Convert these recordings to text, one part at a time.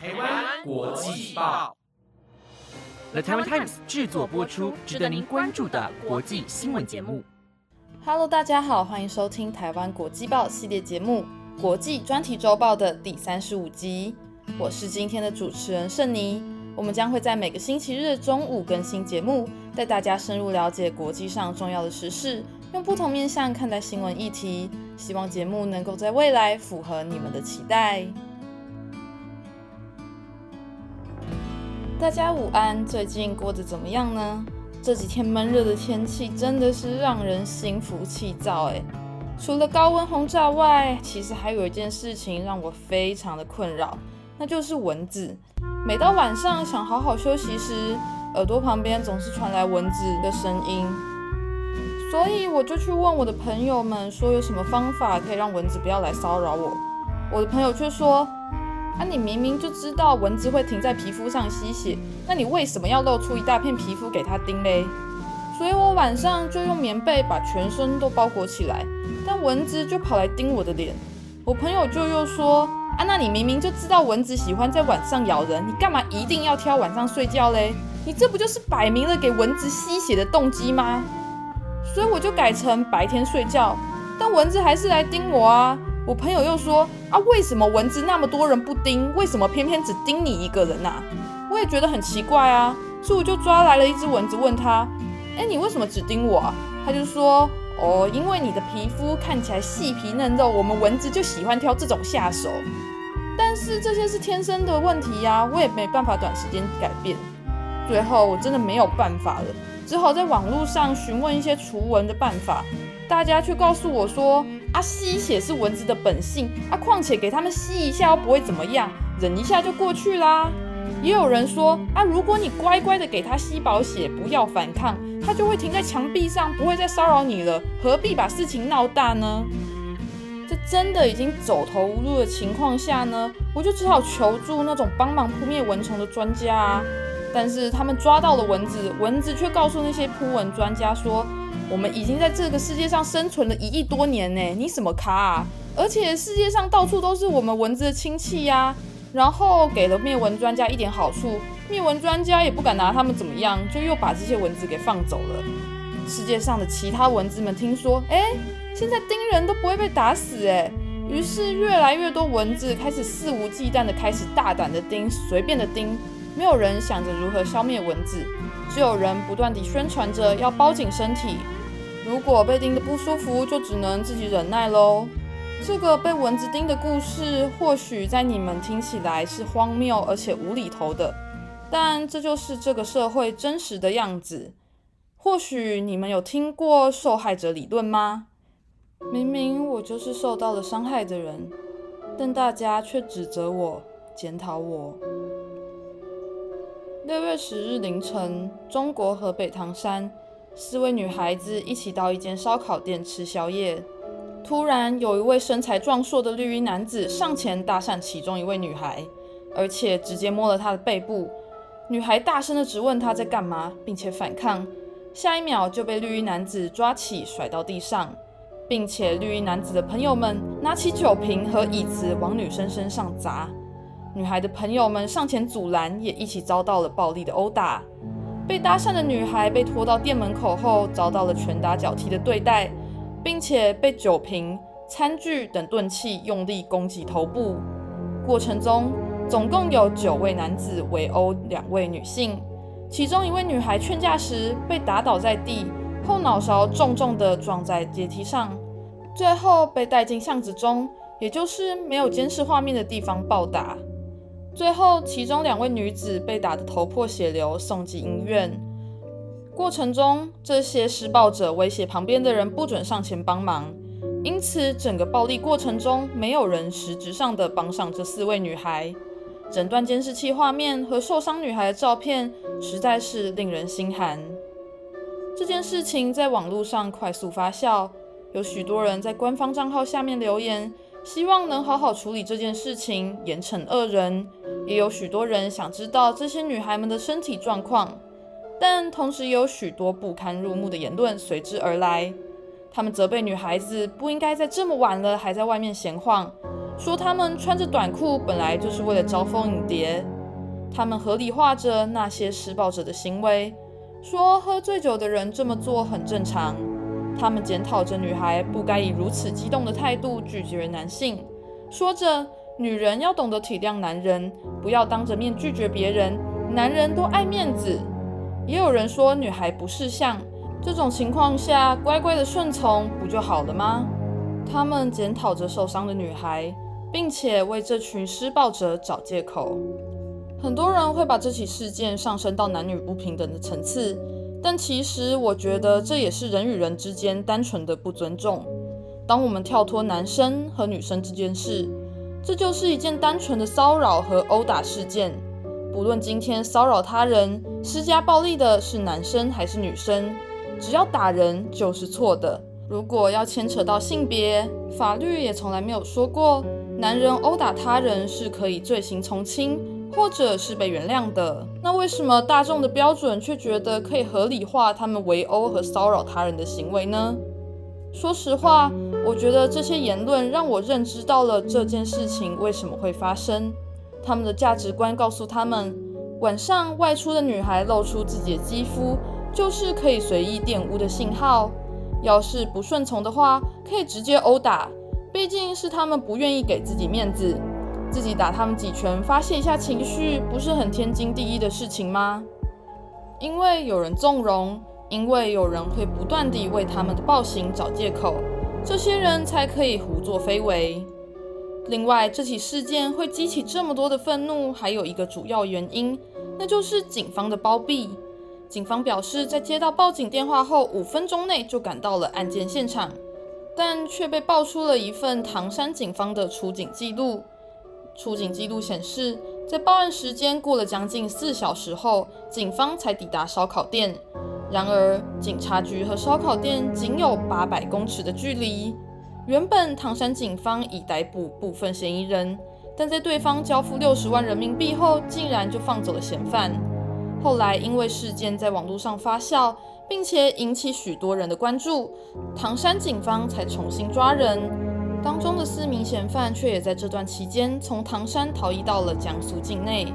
台湾国际报，The Taiwan Times 制作播出，值得您关注的国际新闻节目。Hello，大家好，欢迎收听台湾国际报系列节目《国际专题周报》的第三十五集。我是今天的主持人盛妮，我们将会在每个星期日中午更新节目，带大家深入了解国际上重要的时事，用不同面向看待新闻议题。希望节目能够在未来符合你们的期待。大家午安，最近过得怎么样呢？这几天闷热的天气真的是让人心浮气躁哎。除了高温轰炸外，其实还有一件事情让我非常的困扰，那就是蚊子。每到晚上想好好休息时，耳朵旁边总是传来蚊子的声音。所以我就去问我的朋友们，说有什么方法可以让蚊子不要来骚扰我。我的朋友却说：“啊，你明明就知道蚊子会停在皮肤上吸血，那你为什么要露出一大片皮肤给它叮嘞？”所以我晚上就用棉被把全身都包裹起来，但蚊子就跑来叮我的脸。我朋友就又说：“啊，那你明明就知道蚊子喜欢在晚上咬人，你干嘛一定要挑晚上睡觉嘞？你这不就是摆明了给蚊子吸血的动机吗？”所以我就改成白天睡觉，但蚊子还是来叮我啊！我朋友又说啊，为什么蚊子那么多人不叮，为什么偏偏只叮你一个人呐？我也觉得很奇怪啊，所以我就抓来了一只蚊子，问他，哎，你为什么只叮我？啊？他就说，哦，因为你的皮肤看起来细皮嫩肉，我们蚊子就喜欢挑这种下手。但是这些是天生的问题呀，我也没办法短时间改变。最后我真的没有办法了。只好在网络上询问一些除蚊的办法，大家却告诉我说：“啊，吸血是蚊子的本性啊，况且给他们吸一下又不会怎么样，忍一下就过去啦。”也有人说：“啊，如果你乖乖的给他吸饱血，不要反抗，他就会停在墙壁上，不会再骚扰你了，何必把事情闹大呢？”在真的已经走投无路的情况下呢，我就只好求助那种帮忙扑灭蚊虫的专家啊。但是他们抓到了蚊子，蚊子却告诉那些扑蚊专家说：“我们已经在这个世界上生存了一亿多年呢，你什么咖啊？而且世界上到处都是我们蚊子的亲戚呀。”然后给了灭蚊专家一点好处，灭蚊专家也不敢拿他们怎么样，就又把这些蚊子给放走了。世界上的其他蚊子们听说，哎，现在叮人都不会被打死，哎，于是越来越多蚊子开始肆无忌惮的开始大胆的叮，随便的叮。没有人想着如何消灭蚊子，只有人不断地宣传着要包紧身体。如果被叮得不舒服，就只能自己忍耐喽。这个被蚊子叮的故事，或许在你们听起来是荒谬而且无厘头的，但这就是这个社会真实的样子。或许你们有听过受害者理论吗？明明我就是受到了伤害的人，但大家却指责我、检讨我。六月十日凌晨，中国河北唐山，四位女孩子一起到一间烧烤店吃宵夜。突然，有一位身材壮硕的绿衣男子上前搭讪其中一位女孩，而且直接摸了她的背部。女孩大声的质问他在干嘛，并且反抗。下一秒就被绿衣男子抓起甩到地上，并且绿衣男子的朋友们拿起酒瓶和椅子往女生身上砸。女孩的朋友们上前阻拦，也一起遭到了暴力的殴打。被搭讪的女孩被拖到店门口后，遭到了拳打脚踢的对待，并且被酒瓶、餐具等钝器用力攻击头部。过程中，总共有九位男子围殴两位女性，其中一位女孩劝架时被打倒在地，后脑勺重重地撞在阶梯上，最后被带进巷子中，也就是没有监视画面的地方暴打。最后，其中两位女子被打得头破血流，送进医院。过程中，这些施暴者威胁旁边的人不准上前帮忙，因此整个暴力过程中，没有人实质上的帮上这四位女孩。整段监视器画面和受伤女孩的照片，实在是令人心寒。这件事情在网络上快速发酵，有许多人在官方账号下面留言。希望能好好处理这件事情，严惩恶人。也有许多人想知道这些女孩们的身体状况，但同时也有许多不堪入目的言论随之而来。他们责备女孩子不应该在这么晚了还在外面闲晃，说他们穿着短裤本来就是为了招蜂引蝶。他们合理化着那些施暴者的行为，说喝醉酒的人这么做很正常。他们检讨着女孩不该以如此激动的态度拒绝男性，说着女人要懂得体谅男人，不要当着面拒绝别人。男人都爱面子。也有人说女孩不识相，这种情况下乖乖的顺从不就好了吗？他们检讨着受伤的女孩，并且为这群施暴者找借口。很多人会把这起事件上升到男女不平等的层次，但其实我觉得这也是人与人之间单纯的不尊重。当我们跳脱男生和女生这件事，这就是一件单纯的骚扰和殴打事件。不论今天骚扰他人、施加暴力的是男生还是女生，只要打人就是错的。如果要牵扯到性别，法律也从来没有说过男人殴打他人是可以罪行从轻。或者是被原谅的，那为什么大众的标准却觉得可以合理化他们围殴和骚扰他人的行为呢？说实话，我觉得这些言论让我认知到了这件事情为什么会发生。他们的价值观告诉他们，晚上外出的女孩露出自己的肌肤就是可以随意玷污的信号，要是不顺从的话，可以直接殴打，毕竟是他们不愿意给自己面子。自己打他们几拳，发泄一下情绪，不是很天经地义的事情吗？因为有人纵容，因为有人会不断地为他们的暴行找借口，这些人才可以胡作非为。另外，这起事件会激起这么多的愤怒，还有一个主要原因，那就是警方的包庇。警方表示，在接到报警电话后，五分钟内就赶到了案件现场，但却被爆出了一份唐山警方的出警记录。出警记录显示，在报案时间过了将近四小时后，警方才抵达烧烤店。然而，警察局和烧烤店仅有八百公尺的距离。原本唐山警方已逮捕部分嫌疑人，但在对方交付六十万人民币后，竟然就放走了嫌犯。后来，因为事件在网络上发酵，并且引起许多人的关注，唐山警方才重新抓人。当中的四名嫌犯却也在这段期间从唐山逃逸到了江苏境内。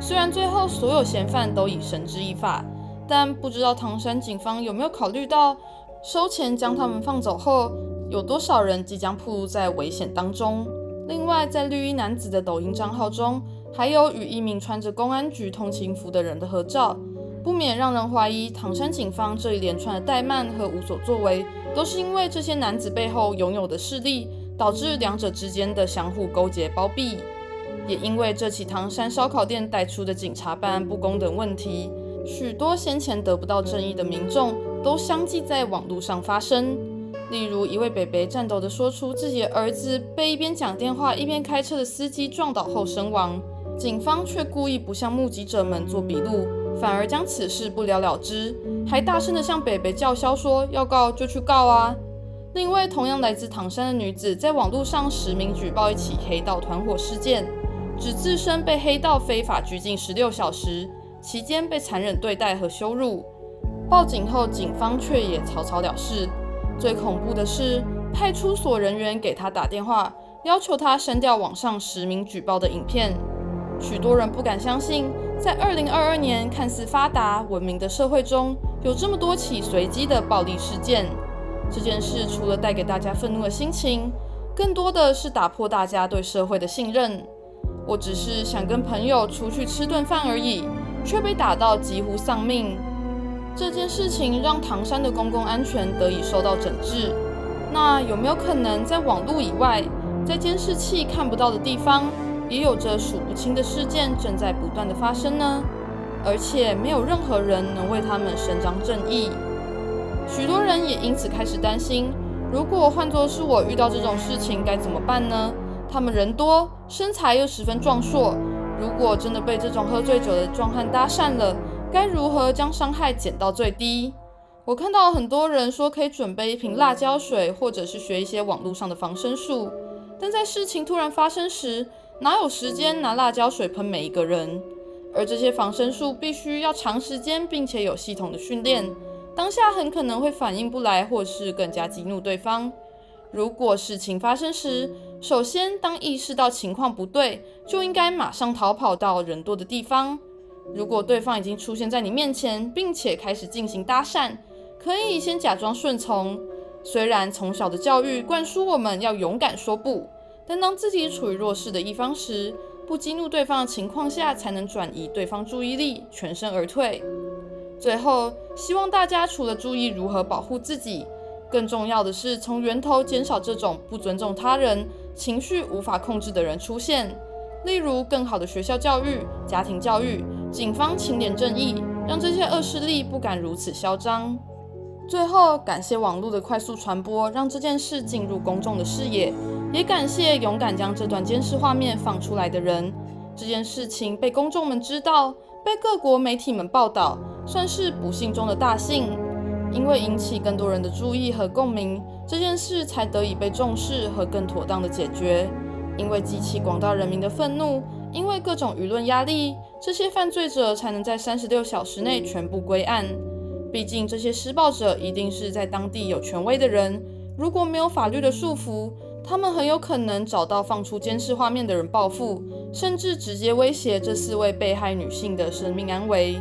虽然最后所有嫌犯都已绳之以法，但不知道唐山警方有没有考虑到，收钱将他们放走后，有多少人即将暴露在危险当中？另外，在绿衣男子的抖音账号中，还有与一名穿着公安局通勤服的人的合照，不免让人怀疑唐山警方这一连串的怠慢和无所作为，都是因为这些男子背后拥有的势力。导致两者之间的相互勾结包庇，也因为这起唐山烧烤店带出的警察办案不公等问题，许多先前得不到正义的民众都相继在网络上发声。例如，一位北北颤抖地说出自己的儿子被一边讲电话一边开车的司机撞倒后身亡，警方却故意不向目击者们做笔录，反而将此事不了了之，还大声地向北北叫嚣说：“要告就去告啊！”另一位同样来自唐山的女子，在网络上实名举报一起黑道团伙事件，指自身被黑道非法拘禁十六小时，期间被残忍对待和羞辱。报警后，警方却也草草了事。最恐怖的是，派出所人员给他打电话，要求他删掉网上实名举报的影片。许多人不敢相信，在二零二二年看似发达文明的社会中，有这么多起随机的暴力事件。这件事除了带给大家愤怒的心情，更多的是打破大家对社会的信任。我只是想跟朋友出去吃顿饭而已，却被打到几乎丧命。这件事情让唐山的公共安全得以受到整治。那有没有可能在网络以外，在监视器看不到的地方，也有着数不清的事件正在不断的发生呢？而且没有任何人能为他们伸张正义。许多人也因此开始担心，如果换作是我遇到这种事情该怎么办呢？他们人多，身材又十分壮硕，如果真的被这种喝醉酒的壮汉搭讪了，该如何将伤害减到最低？我看到很多人说可以准备一瓶辣椒水，或者是学一些网络上的防身术，但在事情突然发生时，哪有时间拿辣椒水喷每一个人？而这些防身术必须要长时间并且有系统的训练。当下很可能会反应不来，或是更加激怒对方。如果事情发生时，首先，当意识到情况不对，就应该马上逃跑到人多的地方。如果对方已经出现在你面前，并且开始进行搭讪，可以先假装顺从。虽然从小的教育灌输我们要勇敢说不，但当自己处于弱势的一方时，不激怒对方的情况下，才能转移对方注意力，全身而退。最后，希望大家除了注意如何保护自己，更重要的是从源头减少这种不尊重他人、情绪无法控制的人出现。例如，更好的学校教育、家庭教育、警方清廉正义，让这些恶势力不敢如此嚣张。最后，感谢网络的快速传播，让这件事进入公众的视野，也感谢勇敢将这段监视画面放出来的人。这件事情被公众们知道，被各国媒体们报道。算是不幸中的大幸，因为引起更多人的注意和共鸣，这件事才得以被重视和更妥当的解决。因为激起广大人民的愤怒，因为各种舆论压力，这些犯罪者才能在三十六小时内全部归案。毕竟这些施暴者一定是在当地有权威的人，如果没有法律的束缚，他们很有可能找到放出监视画面的人报复，甚至直接威胁这四位被害女性的生命安危。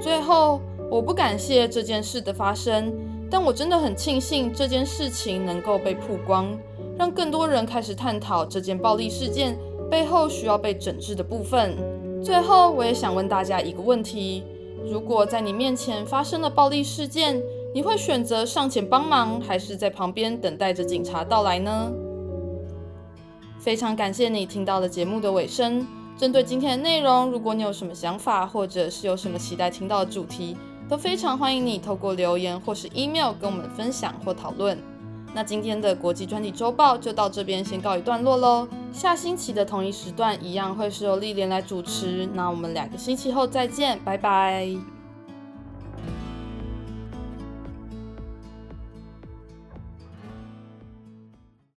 最后，我不感谢这件事的发生，但我真的很庆幸这件事情能够被曝光，让更多人开始探讨这件暴力事件背后需要被整治的部分。最后，我也想问大家一个问题：如果在你面前发生了暴力事件，你会选择上前帮忙，还是在旁边等待着警察到来呢？非常感谢你听到了节目的尾声。针对今天的内容，如果你有什么想法，或者是有什么期待听到的主题，都非常欢迎你透过留言或是 email 跟我们分享或讨论。那今天的国际专题周报就到这边先告一段落喽。下星期的同一时段一样会是由丽莲来主持。那我们两个星期后再见，拜拜。